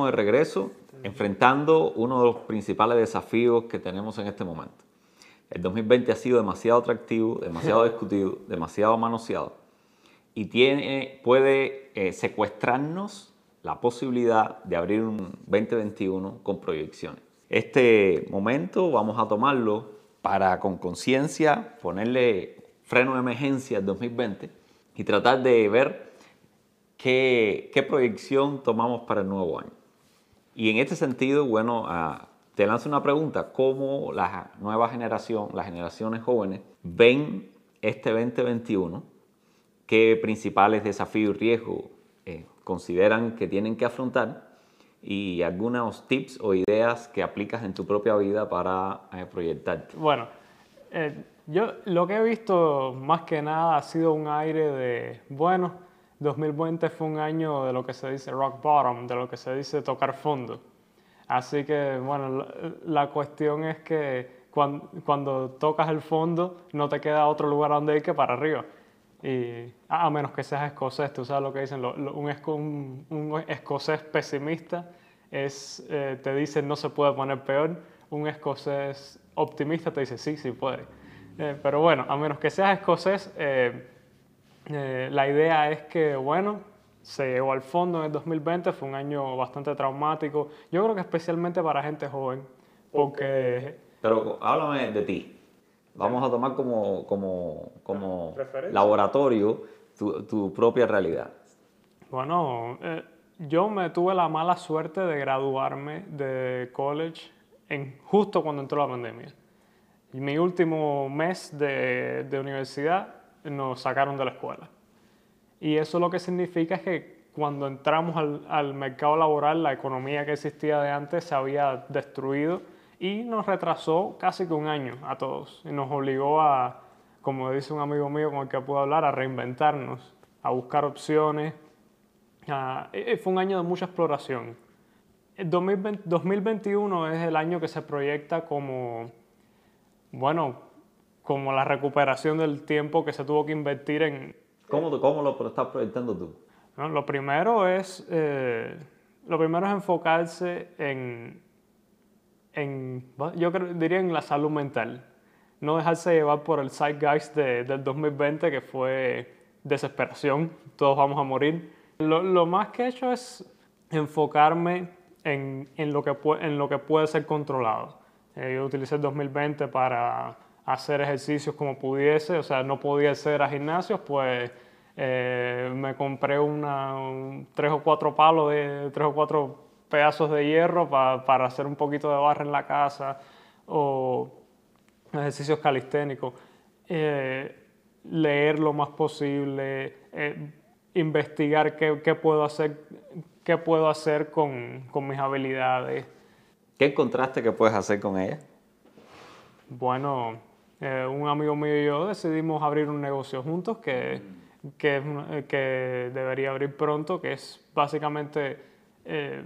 estamos de regreso enfrentando uno de los principales desafíos que tenemos en este momento. El 2020 ha sido demasiado atractivo, demasiado discutido, demasiado manoseado y tiene, puede eh, secuestrarnos la posibilidad de abrir un 2021 con proyecciones. Este momento vamos a tomarlo para con conciencia ponerle freno de emergencia al 2020 y tratar de ver qué, qué proyección tomamos para el nuevo año. Y en este sentido, bueno, ah, te lanzo una pregunta, ¿cómo la nueva generación, las generaciones jóvenes, ven este 2021? ¿Qué principales desafíos y riesgos eh, consideran que tienen que afrontar? Y algunos tips o ideas que aplicas en tu propia vida para eh, proyectarte. Bueno, eh, yo lo que he visto más que nada ha sido un aire de, bueno, 2020 fue un año de lo que se dice rock bottom, de lo que se dice tocar fondo. Así que, bueno, la, cuestión es que cuando, tocas el fondo no te queda otro lugar donde ir que para arriba. Y a menos que seas escocés, tú sabes lo que dicen, un, un, escocés pesimista es, eh, te dice no se puede poner peor, un escocés optimista te dice sí, sí puede. Eh, pero bueno, a menos que seas escocés, eh, eh, la idea es que, bueno, se llegó al fondo en el 2020, fue un año bastante traumático, yo creo que especialmente para gente joven, porque... Pero háblame de ti. Vamos a tomar como, como, como laboratorio tu, tu, propia realidad. Bueno, eh, yo me tuve la mala suerte de graduarme de college en, justo cuando entró la pandemia. Y mi último mes de, de universidad nos sacaron de la escuela. Y eso lo que significa es que cuando entramos al, al, mercado laboral, la economía que existía de antes se había destruido y nos retrasó casi que un año a todos. Y nos obligó a, como dice un amigo mío con el que puedo hablar, a reinventarnos, a buscar opciones. fue un año de mucha exploración. El 2021 es el año que se proyecta como, bueno, como la recuperación del tiempo que se tuvo que invertir en... ¿Cómo, cómo lo estás proyectando tú? lo, primero es, eh, lo primero es enfocarse en, en, yo diría en la salud mental. No dejarse llevar por el zeitgeist de, del 2020 que fue desesperación, todos vamos a morir. Lo, lo más que he hecho es enfocarme en, en, lo, que en lo que puede ser controlado. Eh, yo utilicé el 2020 para hacer ejercicios como pudiese, o sea, no podía ser a gimnasios, pues eh, me compré una, tres o cuatro palos, de, tres o cuatro pedazos de hierro para hacer un poquito de barra en la casa o ejercicios calisténicos. Eh, leer lo más posible, eh, investigar qué, qué, puedo hacer, qué puedo hacer con, con mis habilidades. ¿Qué encontraste que puedes hacer con ellas? Bueno, eh, un amigo mío y yo decidimos abrir un negocio juntos que, que, eh, que debería abrir pronto, que es básicamente eh,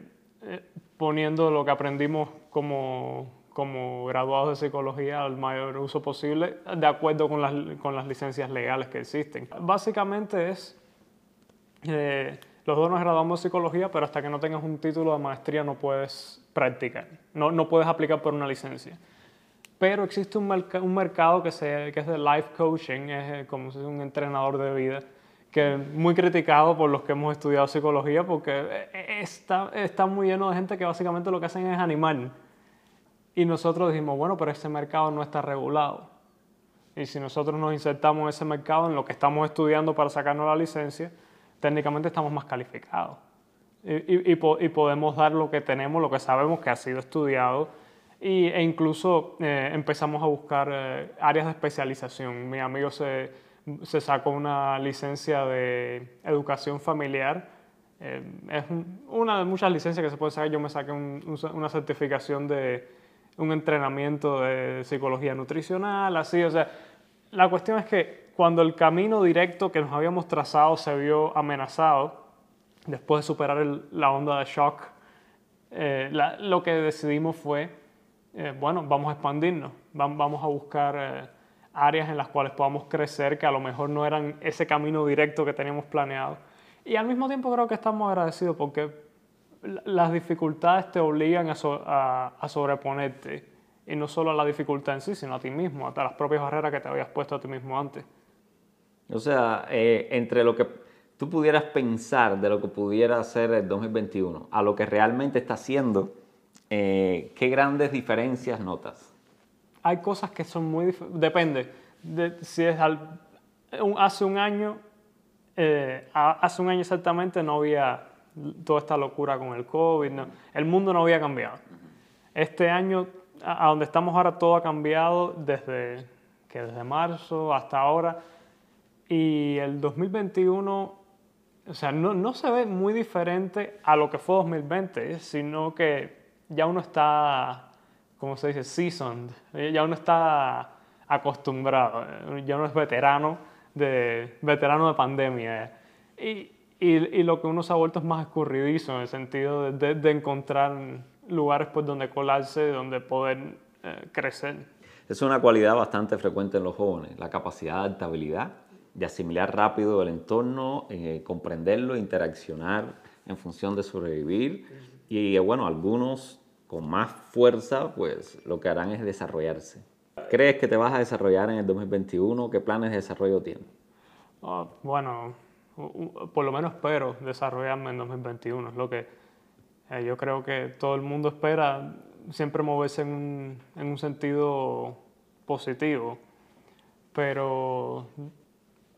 poniendo lo que aprendimos como, como graduados de psicología al mayor uso posible, de acuerdo con las, con las licencias legales que existen. Básicamente es, los dos nos graduamos de psicología, pero hasta que no tengas un título de maestría no puedes practicar, no, no puedes aplicar por una licencia pero existe un, un mercado que, se, que, es de life coaching, es eh, como si un entrenador de vida, que es muy criticado por los que hemos estudiado psicología porque eh, eh, está, está muy lleno de gente que básicamente lo que hacen es animar. Y nosotros dijimos, bueno, pero ese mercado no está regulado. Y si nosotros nos insertamos en ese mercado, en lo que estamos estudiando para sacarnos la licencia, técnicamente estamos más calificados. Y, y, y podemos dar lo que tenemos, lo que sabemos que ha sido estudiado y, e incluso eh, empezamos a buscar eh, áreas de especialización. Mi amigo se, se, sacó una licencia de educación familiar. Eh, es una de muchas licencias que se puede sacar. Yo me saqué una certificación de un entrenamiento de psicología nutricional, así. O sea, la cuestión es que cuando el camino directo que nos habíamos trazado se vio amenazado, después de superar la onda de shock, lo que decidimos fue eh, bueno, vamos a expandirnos, vamos a buscar eh, áreas en las cuales podamos crecer que a lo mejor no eran ese camino directo que teníamos planeado. Y al mismo tiempo creo que estamos agradecidos porque las dificultades te obligan a, a, sobreponerte. Y no solo a la dificultad en sí, sino a ti mismo, hasta las propias barreras que te habías puesto a ti mismo antes. O sea, eh, entre lo que tú pudieras pensar de lo que pudiera ser el 2021 a lo que realmente está haciendo, eh, ¿qué grandes diferencias notas? Hay cosas que son muy... Depende. De, si es hace un año, eh, hace un año exactamente no había toda esta locura con el COVID, el mundo no había cambiado. Este año, a, donde estamos ahora, todo ha cambiado desde, que desde marzo hasta ahora. Y el 2021, o sea, no, no se ve muy diferente a lo que fue 2020, sino que ya uno está, como se dice, seasoned, ya uno está acostumbrado, ya uno es veterano de, veterano de pandemia. Y, y, lo que uno se ha vuelto es más escurridizo en el sentido de, de, encontrar lugares pues, donde colarse, donde poder eh, crecer. Es una cualidad bastante frecuente en los jóvenes, la capacidad de adaptabilidad, de asimilar rápido el entorno, eh, comprenderlo, interaccionar en función de sobrevivir. Y bueno, algunos con más fuerza, pues lo que harán es desarrollarse. ¿Crees que te vas a desarrollar en el 2021? ¿Qué planes de desarrollo tienes? Ah, bueno, por lo menos espero desarrollarme en 2021. Es lo que eh, yo creo que todo el mundo espera siempre moverse en un, en un sentido positivo. Pero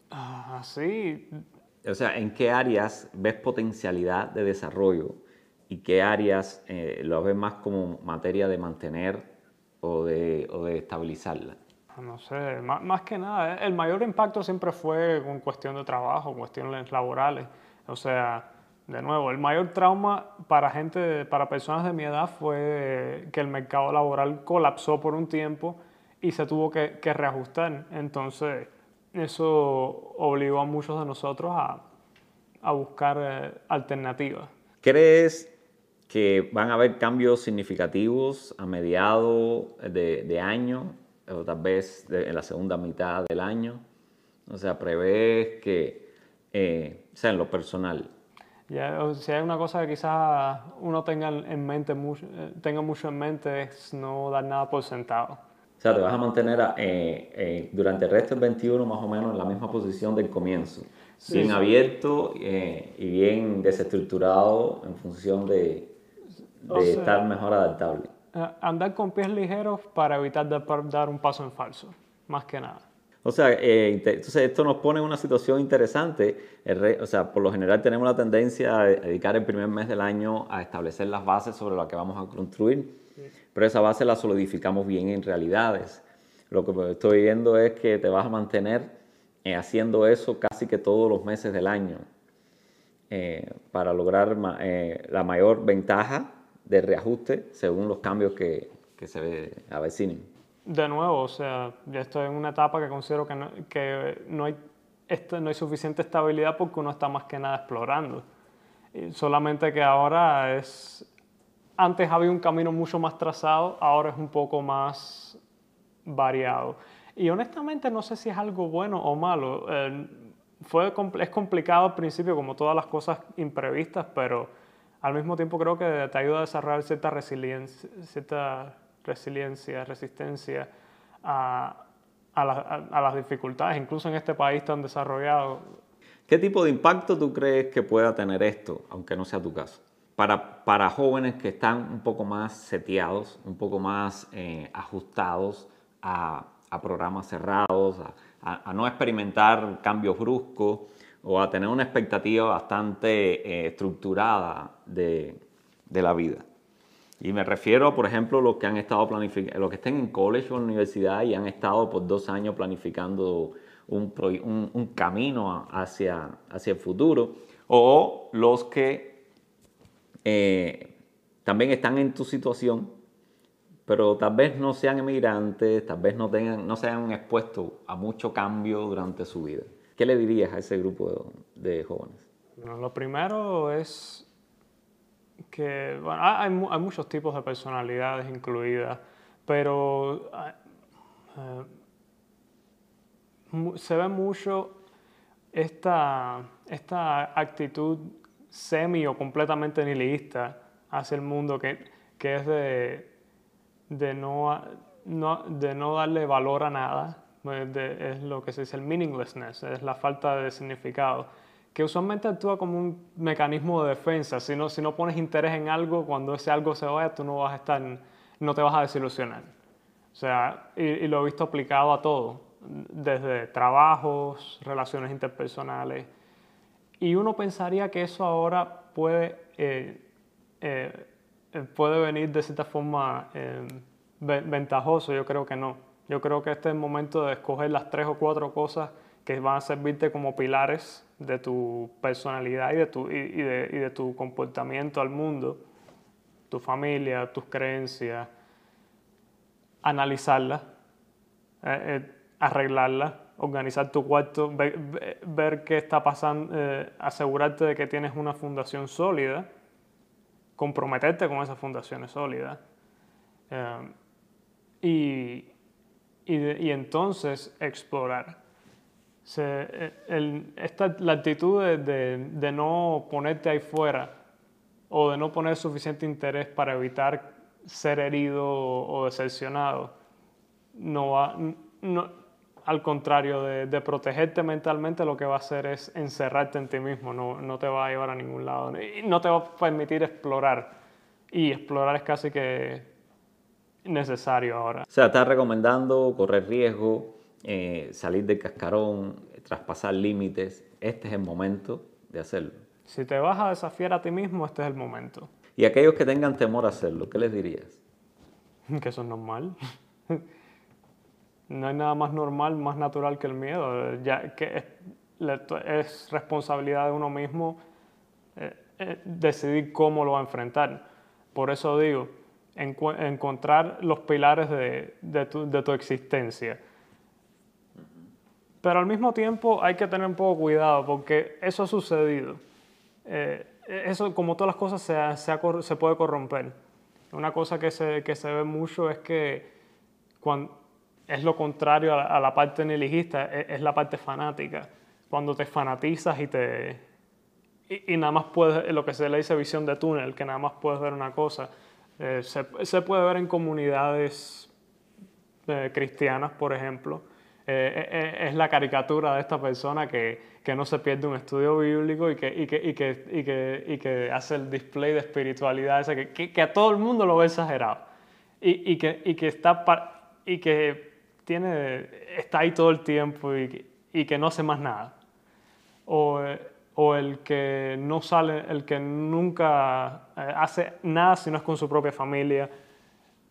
así... o sea, ¿en qué áreas ves potencialidad de desarrollo y qué áreas eh, lo ves más como materia de mantener o de, o de estabilizarla? No sé, más, que nada, eh, el mayor impacto siempre fue con cuestión de trabajo, cuestiones laborales. O sea, de nuevo, el mayor trauma para gente, para personas de mi edad fue que el mercado laboral colapsó por un tiempo y se tuvo que, reajustar. Entonces, eso obligó a muchos de nosotros a, a buscar eh, alternativas. ¿Crees que van a haber cambios significativos a mediados de, de año o tal vez en la segunda mitad del año. O sea, prevés que, eh, sea, en lo personal. Ya, si hay una cosa que quizás uno tenga en mente mucho, eh, tenga mucho en mente es no dar nada por sentado. O sea, te vas a mantener eh, eh, durante el resto del 21 más o menos en la misma posición del comienzo. bien abierto y bien desestructurado en función de, de estar mejor adaptable. Eh, andar con pies ligeros para evitar dar un paso en falso, más que nada. O sea, eh, entonces esto nos pone en una situación interesante. o sea, por lo general tenemos la tendencia a dedicar el primer mes del año a establecer las bases sobre las que vamos a construir, pero esa base la solidificamos bien en realidades. Lo que estoy viendo es que te vas a mantener eh, haciendo eso casi que todos los meses del año para lograr la mayor ventaja de reajuste según los cambios que, que se avecinen. De nuevo, o sea, yo estoy en una etapa que considero que no, que no, hay, no hay suficiente estabilidad porque uno está más que nada explorando. Solamente que ahora es... Antes había un camino mucho más trazado, ahora es un poco más variado. Y honestamente no sé si es algo bueno o malo. Eh, fue, es complicado al principio, como todas las cosas imprevistas, pero al mismo tiempo creo que te ayuda a desarrollar cierta resiliencia, cierta resiliencia resistencia a, a, las dificultades, incluso en este país tan desarrollado. ¿Qué tipo de impacto tú crees que pueda tener esto, aunque no sea tu caso? Para, para jóvenes que están un poco más seteados, un poco más eh, ajustados a, a, programas cerrados, a, a no experimentar cambios bruscos, o a tener una expectativa bastante eh, estructurada de, la vida. Y me refiero, por ejemplo, a los que han estado planificando, los que estén en college o universidad y han estado por dos años planificando un, camino hacia, el futuro, o los que eh, también están en tu situación, pero tal vez no sean emigrantes, tal vez no, tengan, no sean expuestos a mucho cambio durante su vida. ¿Qué le dirías a ese grupo de, jóvenes? Lo primero es que bueno, hay, muchos tipos de personalidades incluidas, pero eh, se ve mucho esta, esta actitud semi o completamente nihilista hacia el mundo, que, que es de, de, no, de no darle valor a nada, es lo que se dice el meaninglessness, es la falta de significado, que usualmente actúa como un mecanismo de defensa. Si no, si no pones interés en algo, cuando ese algo se vaya, tú no vas a estar, no te vas a desilusionar. O sea, y, lo he visto aplicado a todo, desde trabajos, relaciones interpersonales. Y uno pensaría que eso ahora puede, eh, eh, puede venir de cierta forma eh, ventajoso, yo creo que no. Yo creo que este es el momento de escoger las tres o cuatro cosas que van a servirte como pilares de tu personalidad y de tu, y, de, y de tu comportamiento al mundo, tu familia, tus creencias, analizarlas, eh, eh, arreglarlas, organizar tu cuarto, ver, qué está pasando, eh, asegurarte de que tienes una fundación sólida, comprometerte con esas fundaciones sólidas. y, y, entonces explorar. el, esta, la actitud de, de, no ponerte ahí fuera o de no poner suficiente interés para evitar ser herido o, decepcionado, no va, no, al contrario de, de, protegerte mentalmente, lo que va a hacer es encerrarte en ti mismo, no, no te va a llevar a ningún lado y no te va a permitir explorar. Y explorar es casi que necesario ahora. O sea, estás recomendando correr riesgo, eh, salir del cascarón, traspasar límites. Este es el momento de hacerlo. Si te vas a desafiar a ti mismo, este es el momento. Y aquellos que tengan temor a hacerlo, ¿qué les dirías? Que eso es normal. No hay nada más normal, más natural que el miedo. Ya que es, responsabilidad de uno mismo eh, eh, decidir cómo lo va a enfrentar. Por eso digo, encontrar los pilares de, tu, existencia. Pero al mismo tiempo hay que tener un poco cuidado porque eso ha sucedido. Eh, eso, como todas las cosas, se, puede corromper. Una cosa que se, ve mucho es que cuando, es lo contrario a la, parte nihilista, es, es, la parte fanática. Cuando te fanatizas y te... Y, nada más puedes, lo que se le dice visión de túnel, que nada más puedes ver una cosa. Eh, se, puede ver en comunidades eh, cristianas, por ejemplo. Eh, es la caricatura de esta persona que, que, no se pierde un estudio bíblico y que, y que, y que, y que hace el display de espiritualidad, ese que, a todo el mundo lo ve exagerado y, que, y que, está y que tiene, está ahí todo el tiempo y, que, no hace más nada. O, o el que no sale, el que nunca eh, hace nada si no es con su propia familia,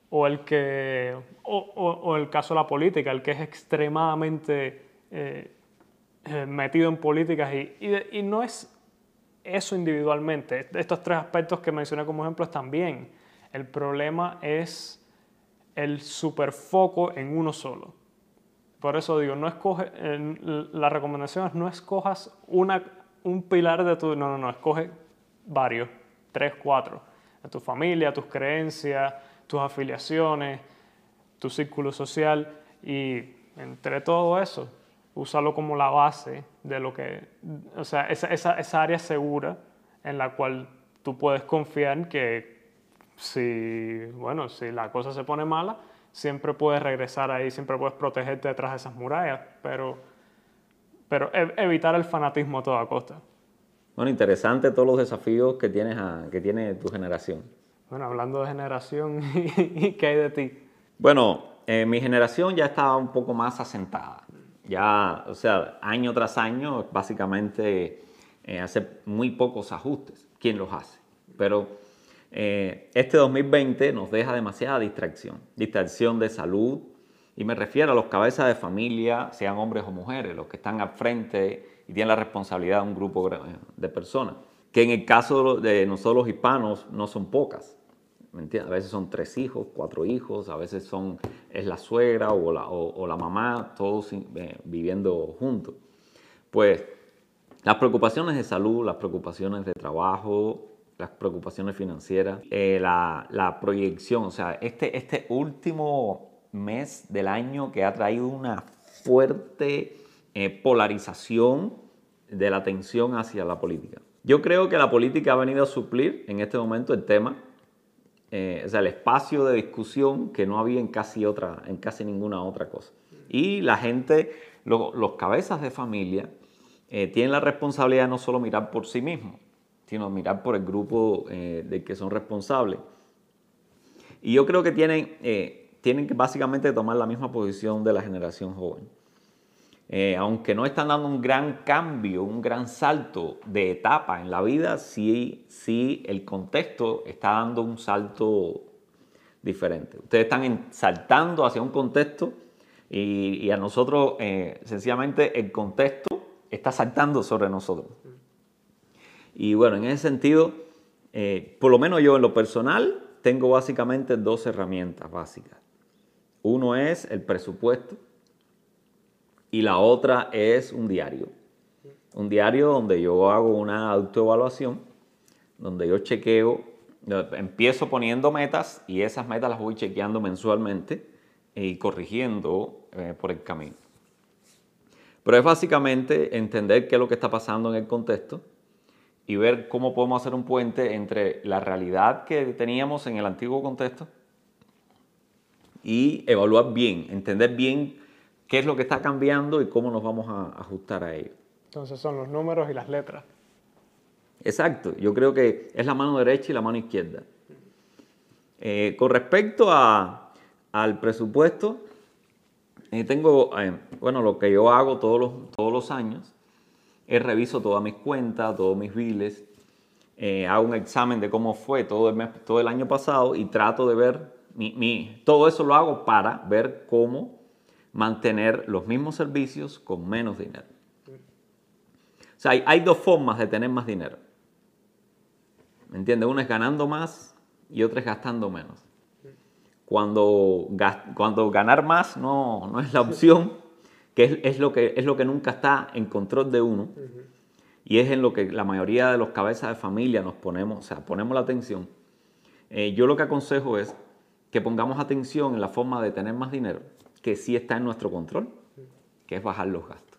o el que, o, el caso de la política, el que es extremadamente eh, eh, metido en políticas y, y, no es eso individualmente. Estos tres aspectos que mencioné como ejemplos también. El problema es el superfoco en uno solo. Por eso digo, no escoge, la recomendación es no escojas una un pilar de tu... No, no, no, escoge varios, tres, cuatro. De tu familia, tus creencias, tus afiliaciones, tu círculo social y entre todo eso, úsalo como la base de lo que... O sea, esa, esa, esa área segura en la cual tú puedes confiar que si, bueno, si la cosa se pone mala, siempre puedes regresar ahí, siempre puedes protegerte detrás de esas murallas, pero pero evitar el fanatismo a toda costa. Bueno, interesante todos los desafíos que, tienes que tiene tu generación. Bueno, hablando de generación, ¿qué hay de ti? Bueno, eh, mi generación ya estaba un poco más asentada. Ya, o sea, año tras año, básicamente eh, hace muy pocos ajustes. ¿Quién los hace? Pero eh, este 2020 nos deja demasiada distracción. Distracción de salud, y me refiero a los cabezas de familia, sean hombres o mujeres, los que están al frente y tienen la responsabilidad de un grupo de personas, que en el caso de nosotros los hispanos no son pocas. A veces son tres hijos, cuatro hijos, a veces son, es la suegra o la, o, la mamá, todos eh, viviendo juntos. Pues las preocupaciones de salud, las preocupaciones de trabajo, las preocupaciones financieras, eh, la, la, proyección, o sea, este, este último mes del año que ha traído una fuerte eh, polarización de la atención hacia la política. Yo creo que la política ha venido a suplir en este momento el tema eh, o sea, el espacio de discusión que no había en casi, otra, en casi ninguna otra cosa. Y la gente, los cabezas de familia, eh, tienen la responsabilidad de no solo mirar por sí mismos, sino mirar por el grupo eh, del que son responsables. Y yo creo que tienen, tienen que básicamente tomar la misma posición de la generación joven. Eh, aunque no están dando un gran cambio, un gran salto de etapa en la vida, sí, sí el contexto está dando un salto diferente. Ustedes están saltando hacia un contexto y, a nosotros, eh, sencillamente, el contexto está saltando sobre nosotros. Y bueno, en ese sentido, eh, por lo menos yo en lo personal, tengo básicamente dos herramientas básicas. Es el presupuesto y la otra es un diario. Un diario donde yo hago una autoevaluación, donde yo chequeo, empiezo poniendo metas y esas metas las voy chequeando mensualmente y corrigiendo eh, por el camino. Pero es básicamente entender qué es lo que está pasando en el contexto y ver cómo podemos hacer un puente entre la realidad que teníamos en el antiguo contexto y evaluar bien, entender bien qué es lo que está cambiando y cómo nos vamos a ajustar a ello. Entonces son los números y las letras. Exacto, yo creo que es la mano derecha y la mano izquierda. Eh, con respecto a, al presupuesto, eh, tengo, eh, bueno, lo que yo hago todos los, todos los años es reviso todas mis cuentas, todos mis biles, hago un examen de cómo fue todo el, mes, todo el año pasado y trato de ver, mi, mi, todo eso lo hago para ver cómo mantener los mismos servicios con menos dinero. O sea, hay, dos formas de tener más dinero. ¿Me entiendes? Una es ganando más y otra es gastando menos. Cuando, cuando ganar más no, no es la opción, que es, lo que es lo que nunca está en control de uno, y es en lo que la mayoría de los cabezas de familia nos ponemos, o sea, ponemos la atención. Eh, yo lo que aconsejo es que pongamos atención en la forma de tener más dinero que sí está en nuestro control, que es bajar los gastos.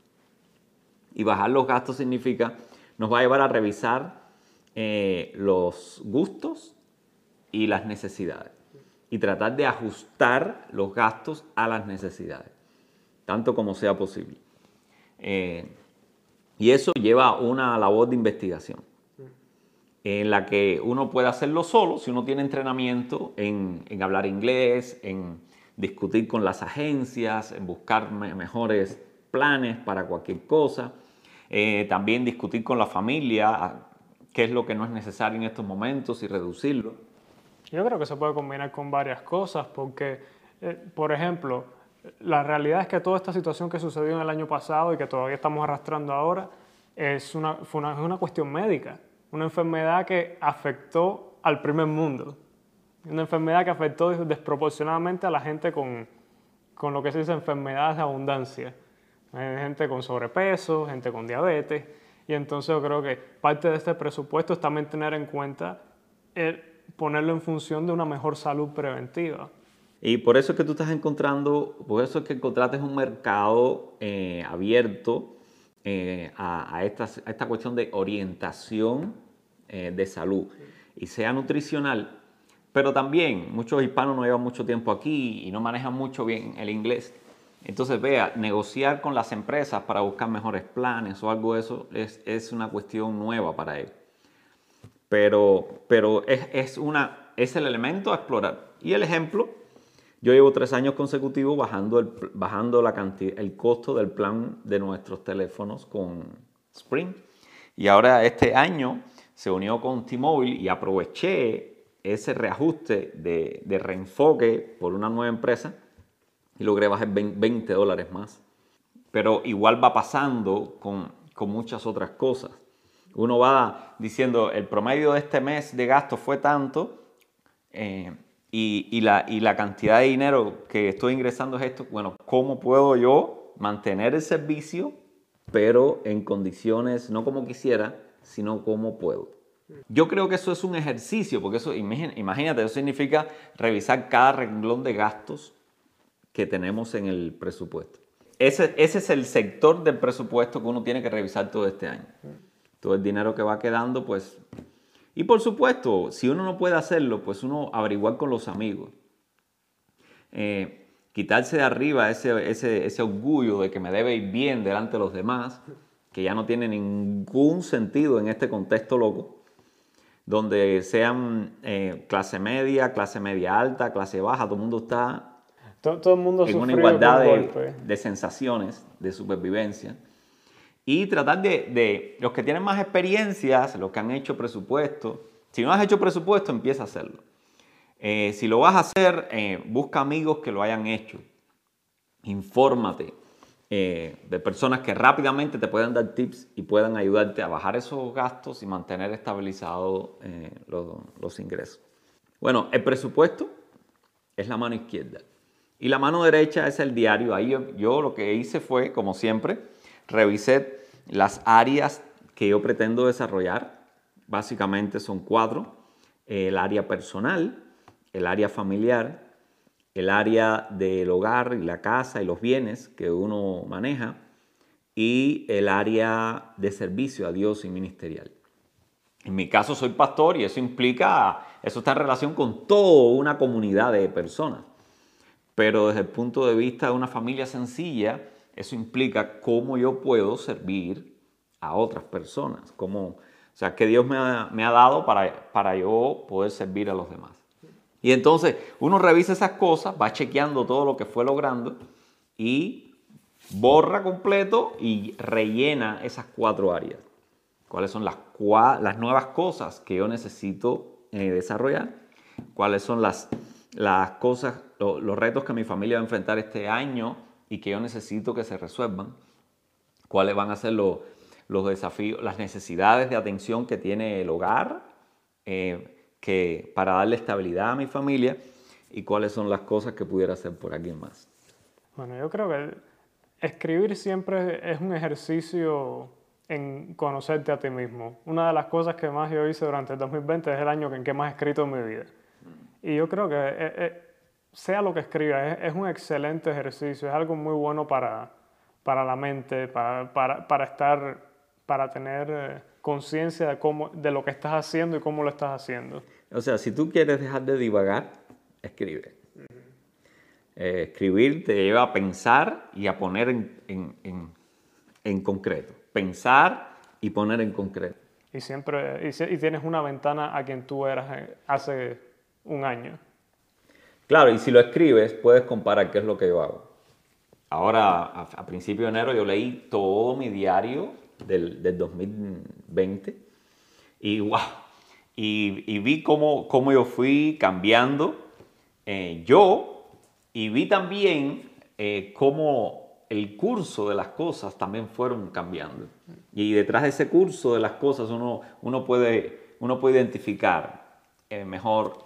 Y bajar los gastos significa, nos va a llevar a revisar eh, los gustos y las necesidades. Y tratar de ajustar los gastos a las necesidades, tanto como sea posible. Eh, y eso lleva una labor de investigación, en la que uno puede hacerlo solo si uno tiene entrenamiento en, en hablar inglés, en discutir con las agencias, buscar mejores planes para cualquier cosa, eh, también discutir con la familia qué es lo que no es necesario en estos momentos y reducirlo. Yo creo que se puede combinar con varias cosas porque, eh, por ejemplo, la realidad es que toda esta situación que sucedió en el año pasado y que todavía estamos arrastrando ahora es una, una, una cuestión médica, una enfermedad que afectó al primer mundo una enfermedad que afectó desproporcionadamente a la gente con, con lo que se dice enfermedades de abundancia. Gente con sobrepeso, gente con diabetes. Y entonces yo creo que parte de este presupuesto es también tener en cuenta ponerlo en función de una mejor salud preventiva. Y por eso es que tú estás encontrando, por eso es que encontraste un mercado eh, abierto eh, a, esta, a, esta, cuestión de orientación eh, de salud. Y sea nutricional, pero también muchos hispanos no llevan mucho tiempo aquí y no manejan mucho bien el inglés. Entonces, vea, negociar con las empresas para buscar mejores planes o algo de eso es, es una cuestión nueva para ellos. Pero, pero es, es, una, es el elemento a explorar. Y el ejemplo, yo llevo tres años consecutivos bajando, el, bajando la cantidad, el costo del plan de nuestros teléfonos con Spring. Y ahora este año se unió con T-Mobile y aproveché ese reajuste de, reenfoque por una nueva empresa y logré bajar 20 dólares más. Pero igual va pasando con, muchas otras cosas. Uno va diciendo, el promedio de este mes de gasto fue tanto eh, y, la, y la cantidad de dinero que estoy ingresando es esto. Bueno, ¿cómo puedo yo mantener el servicio, pero en condiciones no como quisiera, sino como puedo? Yo creo que eso es un ejercicio, porque eso, imagínate, eso significa revisar cada renglón de gastos que tenemos en el presupuesto. Ese, ese es el sector del presupuesto que uno tiene que revisar todo este año. Todo el dinero que va quedando, pues Y por supuesto, si uno no puede hacerlo, pues uno averiguar con los amigos. Eh, quitarse de arriba ese, ese, orgullo de que me debe ir bien delante de los demás, que ya no tiene ningún sentido en este contexto loco, donde sean eh, clase media, clase media alta, clase baja, todo el mundo está todo, el mundo en una igualdad de, de, sensaciones, de supervivencia. Y tratar de, de, los que tienen más experiencias, los que han hecho presupuesto, si no has hecho presupuesto, empieza a hacerlo. Eh, si lo vas a hacer, eh, busca amigos que lo hayan hecho. Infórmate eh, de personas que rápidamente te puedan dar tips y puedan ayudarte a bajar esos gastos y mantener estabilizados los, los ingresos. Bueno, el presupuesto es la mano izquierda. Y la mano derecha es el diario. Ahí yo, lo que hice fue, como siempre, revisé las áreas que yo pretendo desarrollar. Básicamente son cuatro. El área personal, el área familiar, el área del hogar y la casa y los bienes que uno maneja y el área de servicio a Dios y ministerial. En mi caso soy pastor y eso implica, eso está en relación con toda una comunidad de personas. Pero desde el punto de vista de una familia sencilla, eso implica cómo yo puedo servir a otras personas, cómo, o sea, que Dios me ha, me ha dado para, para yo poder servir a los demás. Y entonces uno revisa esas cosas, va chequeando todo lo que fue logrando y borra completo y rellena esas cuatro áreas. ¿Cuáles son las, las nuevas cosas que yo necesito eh, desarrollar? ¿Cuáles son las, las cosas, los retos que mi familia va a enfrentar este año y que yo necesito que se resuelvan? ¿Cuáles van a ser los, los desafíos, las necesidades de atención que tiene el hogar? Eh, que para darle estabilidad a mi familia y cuáles son las cosas que pudiera hacer por alguien más. Bueno, yo creo que escribir siempre es un ejercicio en conocerte a ti mismo. Una de las cosas que más yo hice durante el 2020 es el año en que más he escrito en mi vida. Y yo creo que eh, eh, sea lo que escriba, es, un excelente ejercicio, es algo muy bueno para, para la mente, para, para, estar, para tener eh, conciencia de, cómo, de lo que estás haciendo y cómo lo estás haciendo. O sea, si tú quieres dejar de divagar, escribe. Eh, escribir te lleva a pensar y a poner en, concreto. Pensar y poner en concreto. Y siempre y, tienes una ventana a quien tú eras eh, hace un año. Claro, y si lo escribes, puedes comparar qué es lo que yo hago. Ahora, a, principio de enero, yo leí todo mi diario del, del 2020 y wow, y, vi cómo, cómo, yo fui cambiando eh, yo y vi también eh, cómo el curso de las cosas también fueron cambiando. Y detrás de ese curso de las cosas uno, uno, puede, uno puede identificar eh, mejor,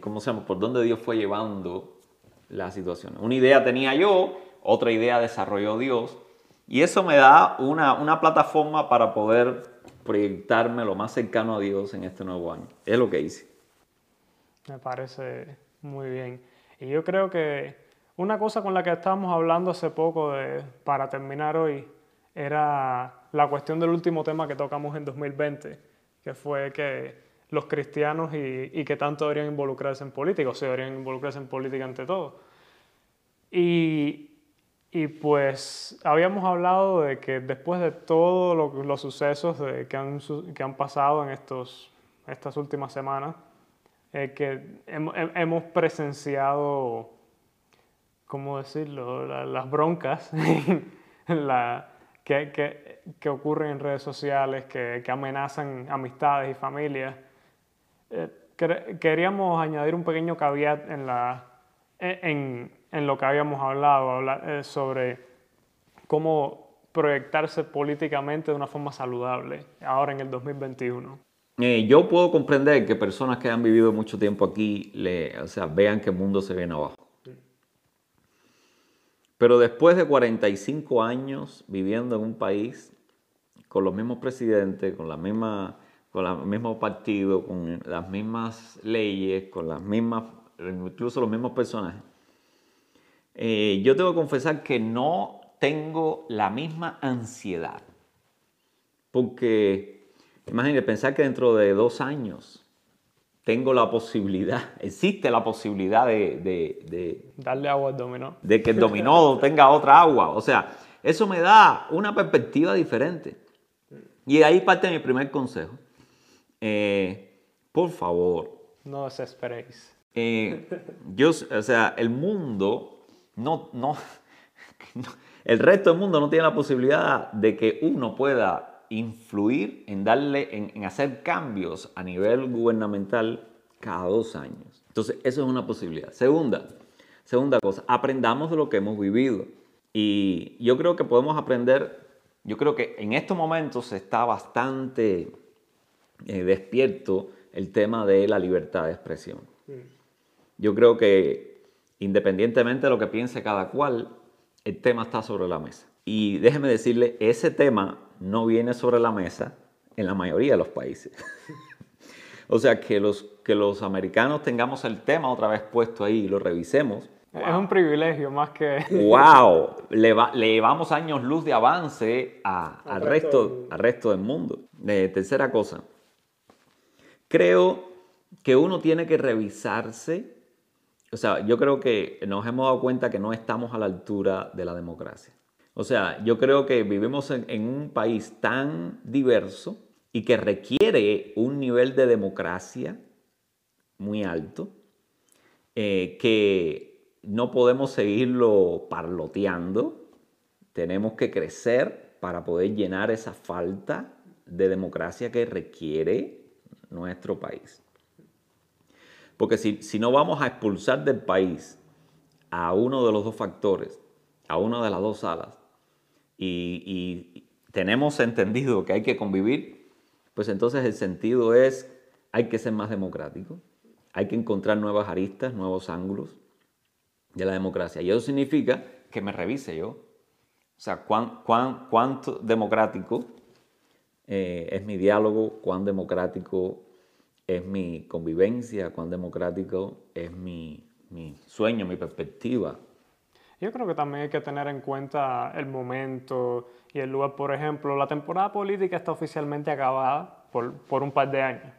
¿cómo se por dónde Dios fue llevando la situación. Una idea tenía yo, otra idea desarrolló Dios, y eso me da una, una plataforma para poder proyectarme lo más cercano a Dios en este nuevo año. Es lo que hice. Me parece muy bien. Y yo creo que una cosa con la que estábamos hablando hace poco de, para terminar hoy era la cuestión del último tema que tocamos en 2020, que fue que los cristianos y, y que tanto deberían involucrarse en política, o sea, deberían involucrarse en política ante todo. Y y pues habíamos hablado de que después de todos los sucesos que, han, que han pasado en estos, estas últimas semanas, eh, que hemos presenciado, ¿cómo decirlo?, las broncas la, que, que, que, ocurren en redes sociales, que, amenazan amistades y familias. Eh, queríamos añadir un pequeño caveat en la... En, en lo que habíamos hablado, eh, sobre cómo proyectarse políticamente de una forma saludable ahora en el 2021. Eh, yo puedo comprender que personas que han vivido mucho tiempo aquí le, o sea, vean que el mundo se viene abajo. Pero después de 45 años viviendo en un país con los mismos presidentes, con la misma con el mismo partido, con las mismas leyes, con las mismas, incluso los mismos personajes, eh, yo tengo que confesar que no tengo la misma ansiedad, porque Imagínate, pensar que dentro de dos años tengo la posibilidad, existe la posibilidad de, de, de, Darle agua al dominó. de que el dominó tenga otra agua. O sea, eso me da una perspectiva diferente. Y de ahí parte mi primer consejo. Eh, por favor, No desesperéis. eh, yo, o sea, el mundo no, no, el resto del mundo no tiene la posibilidad de que uno pueda influir en darle, en, en hacer cambios a nivel gubernamental cada dos años. Entonces, eso es una posibilidad. Segunda, segunda cosa, aprendamos de lo que hemos vivido. Y yo creo que podemos aprender, yo creo que en estos momentos está bastante eh, despierto el tema de la libertad de expresión. Yo creo que independientemente de lo que piense cada cual, el tema está sobre la mesa. Y déjeme decirle, ese tema no viene sobre la mesa en la mayoría de los países. o sea, que los, que los americanos tengamos el tema otra vez puesto ahí y lo revisemos. Es un privilegio más que... ¡Wow! Le, va- le llevamos años luz de avance a- al, resto del- al resto del mundo. Eh, tercera cosa, creo que uno tiene que revisarse. O sea, yo creo que nos hemos dado cuenta que no estamos a la altura de la democracia. O sea, yo creo que vivimos en, en un país tan diverso y que requiere un nivel de democracia muy alto eh, que no podemos seguirlo parloteando. Tenemos que crecer para poder llenar esa falta de democracia que requiere nuestro país. Porque si, si no vamos a expulsar del país a uno de los dos factores, a una de las dos alas, y, tenemos entendido que hay que convivir, pues entonces el sentido es, hay que ser más democrático, hay que encontrar nuevas aristas, nuevos ángulos de la democracia. Y eso significa que me revise yo. O sea, cuán, cuán- cuánto democrático eh, es mi diálogo, cuán democrático es mi convivencia, cuán democrático es mi, mi sueño, mi perspectiva. Yo creo que también hay que tener en cuenta el momento y el lugar. Por ejemplo, la temporada política está oficialmente acabada por, por un par de años.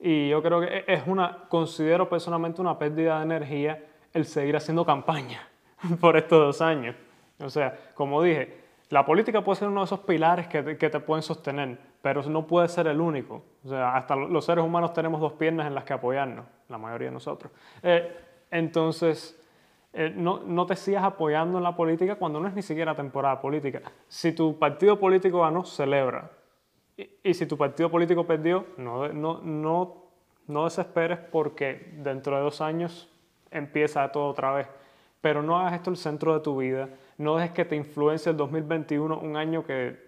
Y yo creo que es una, considero personalmente una pérdida de energía el seguir haciendo campaña por estos dos años. O sea, como dije, la política puede ser uno de esos pilares que te, que te pueden sostener, pero no puede ser el único. O sea, hasta los seres humanos tenemos dos piernas en las que apoyarnos, la mayoría de nosotros. Eh, entonces, eh, no, no te sigas apoyando en la política cuando no es ni siquiera temporada política. Si tu partido político ganó, celebra. Y, si tu partido político perdió, no, no, no, no desesperes porque dentro de dos años empieza todo otra vez. Pero no hagas esto el centro de tu vida. No dejes que te influencie el 2021, un año que,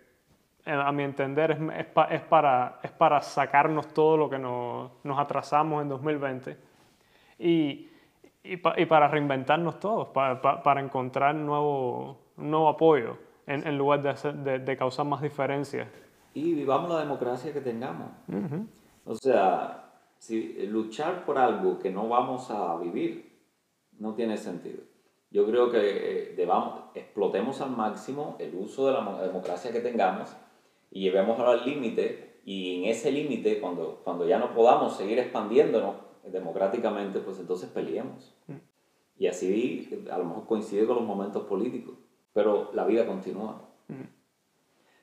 a mi entender, es, es, pa- es para, es para sacarnos todo lo que nos, nos atrasamos en 2020. Y, y, pa- y para reinventarnos todos, pa- pa- para encontrar nuevo, nuevo apoyo en, en lugar de, hacer- de, de causar más diferencias. y vivamos la democracia que tengamos. O sea, si luchar por algo que no vamos a vivir no tiene sentido. Yo creo que eh, debamos, explotemos al máximo el uso de la mo- democracia que tengamos y llevémoslo al límite y en ese límite, cuando, cuando ya no podamos seguir expandiéndonos democráticamente, pues entonces peleemos. Y así a lo mejor coincide con los momentos políticos, pero la vida continúa.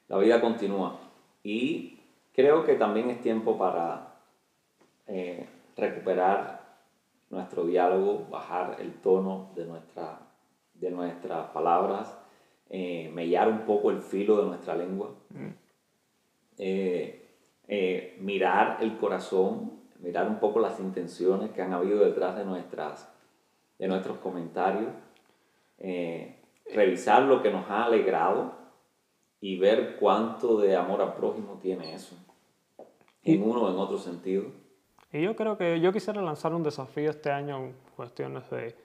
La vida continúa. Y creo que también es tiempo para eh, recuperar nuestro diálogo, bajar el tono de, nuestra, de nuestras palabras, eh, mellar un poco el filo de nuestra lengua, eh, eh, mirar el corazón, mirar un poco las intenciones que han habido detrás de, nuestras, de nuestros comentarios, eh, revisar lo que nos ha alegrado y ver cuánto de amor al prójimo tiene eso, en uno o en otro sentido. Y yo creo que yo quisiera lanzar un desafío este año en cuestiones de,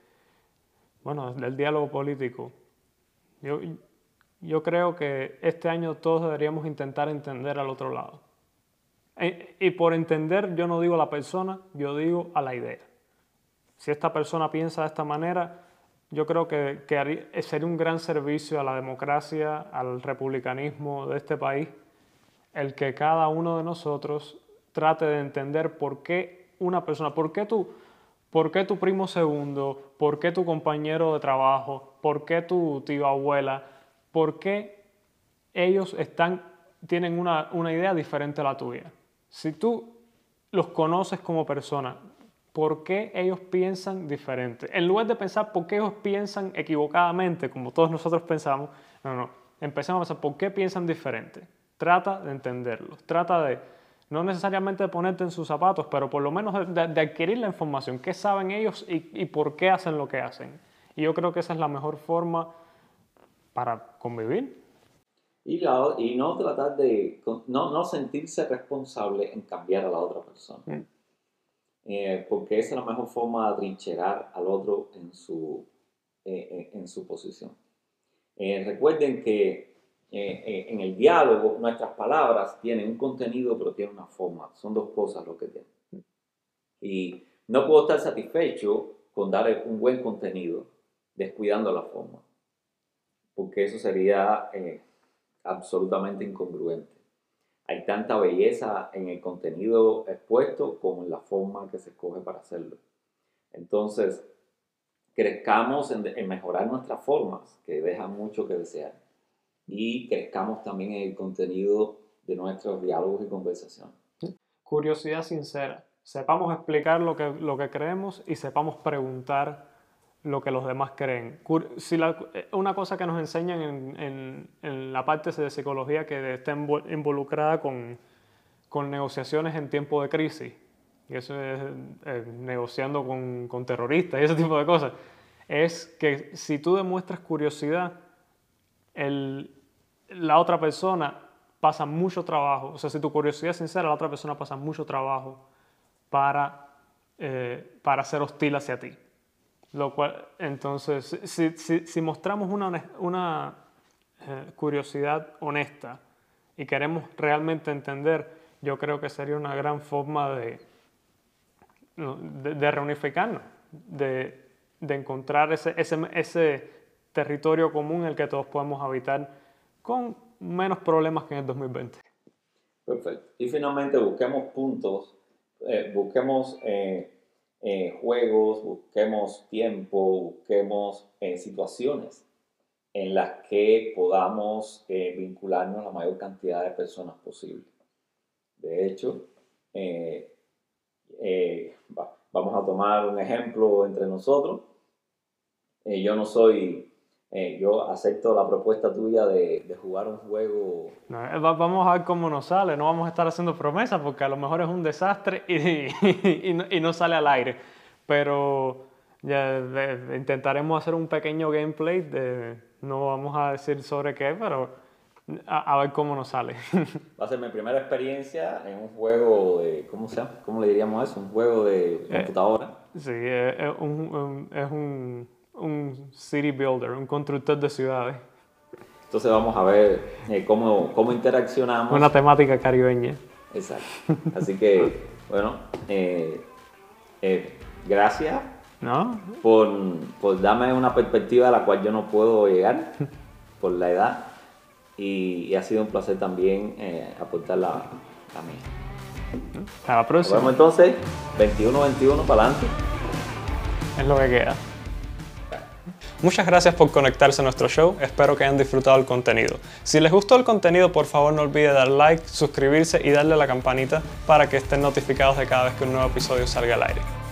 bueno, del diálogo político. Yo, yo creo que este año todos deberíamos intentar entender al otro lado. E- Y por entender yo no digo a la persona, yo digo a la idea. Si esta persona piensa de esta manera, yo creo que, que haría- sería un gran servicio a la democracia, al republicanismo de este país, el que cada uno de nosotros trate de entender por qué una persona, por qué tú, por qué tu primo segundo, por qué tu compañero de trabajo, por qué tu tío abuela, por qué ellos tienen una, idea diferente a la tuya. Si tú los conoces como persona, por qué ellos piensan diferente. En lugar de pensar por qué ellos piensan equivocadamente, como todos nosotros pensamos, no, no, empecemos a pensar por qué piensan diferente. Trata de entenderlos, trata de, no necesariamente de ponerte en sus zapatos, pero por lo menos de, adquirir la información, qué saben ellos y, por qué hacen lo que hacen. Y yo creo que esa es la mejor forma para convivir. Y, y no tratar de, no, no, sentirse responsable en cambiar a la otra persona. Mm. Eh, porque esa es la mejor forma de atrincherar al otro en su, eh, eh, en su posición. recuerden que en el diálogo nuestras palabras tienen un contenido pero tienen una forma, son dos cosas lo que tienen. Y no puedo estar satisfecho con dar un buen contenido descuidando la forma, porque eso sería absolutamente incongruente. Hay tanta belleza en el contenido expuesto como en la forma que se escoge para hacerlo. Entonces, crezcamos en, mejorar nuestras formas, que dejan mucho que desear, y crezcamos también en el contenido de nuestros diálogos y conversaciones. Curiosidad sincera. Sepamos explicar lo que, lo que creemos y sepamos preguntar lo que los demás creen. Eh, una cosa que nos enseñan en, la parte de psicología que está involucrada con, negociaciones en tiempo de crisis, y eso es eh, negociando con, terroristas y ese tipo de cosas, es que si tú demuestras curiosidad, la otra persona pasa mucho trabajo, o sea, si tu curiosidad es sincera, la otra persona pasa mucho trabajo para, eh, para ser hostil hacia ti. Lo cual, entonces, si, mostramos una, una eh, curiosidad honesta y queremos realmente entender, yo creo que sería una gran forma de, de, reunificarnos, de, de encontrar ese, ese, ese, territorio común en el que todos podemos habitar con menos problemas que en el 2020. Perfecto. Y finalmente busquemos puntos, eh, busquemos eh, eh, juegos, busquemos tiempo, busquemos eh, situaciones en las que podamos eh, vincularnos a la mayor cantidad de personas posible. De hecho, vamos a tomar un ejemplo entre nosotros. yo no soy yo acepto la propuesta tuya de, jugar un juego. vamos a ver cómo nos sale, no vamos a estar haciendo promesas porque a lo mejor es un desastre y, y, no, sale al aire. Pero ya intentaremos hacer un pequeño gameplay, de, no vamos a decir sobre qué, pero a, ver cómo nos sale. Va a ser mi primera experiencia en un juego de, ¿cómo se llama? ¿Cómo le diríamos eso? Un juego de eh, computadora. sí, es, un, es un un city builder, un constructor de ciudades. Entonces vamos a ver eh, cómo, cómo interaccionamos. Una temática caribeña. Exacto. Así que, bueno, eh, eh, gracias ¿No? por, por, darme una perspectiva a la cual yo no puedo llegar por la edad. Y, ha sido un placer también aportar la, la mía. Hasta la próxima. Nos vemos entonces, 21-21 para adelante. Es lo que queda. Muchas gracias por conectarse a nuestro show, espero que hayan disfrutado el contenido. Si les gustó el contenido, por favor no olviden dar like, suscribirse y darle a la campanita para que estén notificados de cada vez que un nuevo episodio salga al aire.